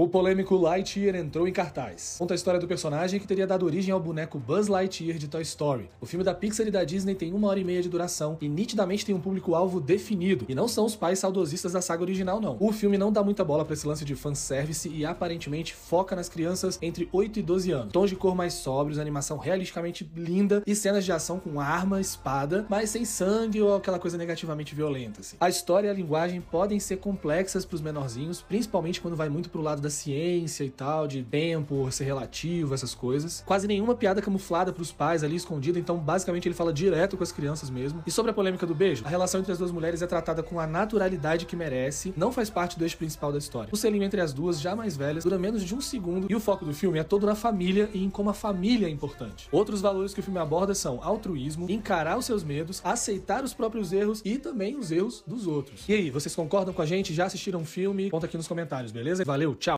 O polêmico Lightyear entrou em cartaz. Conta a história do personagem que teria dado origem ao boneco Buzz Lightyear de Toy Story. O filme da Pixar e da Disney tem uma hora e meia de duração e nitidamente tem um público-alvo definido. E não são os pais saudosistas da saga original, não. O filme não dá muita bola para esse lance de fanservice e aparentemente foca nas crianças entre 8 e 12 anos. Tons de cor mais sóbrios, animação realisticamente linda e cenas de ação com arma, espada, mas sem sangue ou aquela coisa negativamente violenta. Assim. A história e a linguagem podem ser complexas para os menorzinhos, principalmente quando vai muito pro lado da ciência e tal, de tempo, ser relativo, essas coisas. Quase nenhuma piada camuflada pros pais ali escondida, então basicamente ele fala direto com as crianças mesmo. E sobre a polêmica do beijo, a relação entre as duas mulheres é tratada com a naturalidade que merece, não faz parte do eixo principal da história. O selinho entre as duas, já mais velhas, dura menos de um segundo e o foco do filme é todo na família e em como a família é importante. Outros valores que o filme aborda são altruísmo, encarar os seus medos, aceitar os próprios erros e também os erros dos outros. E aí, vocês concordam com a gente? Já assistiram o filme? Conta aqui nos comentários, beleza? Valeu, tchau!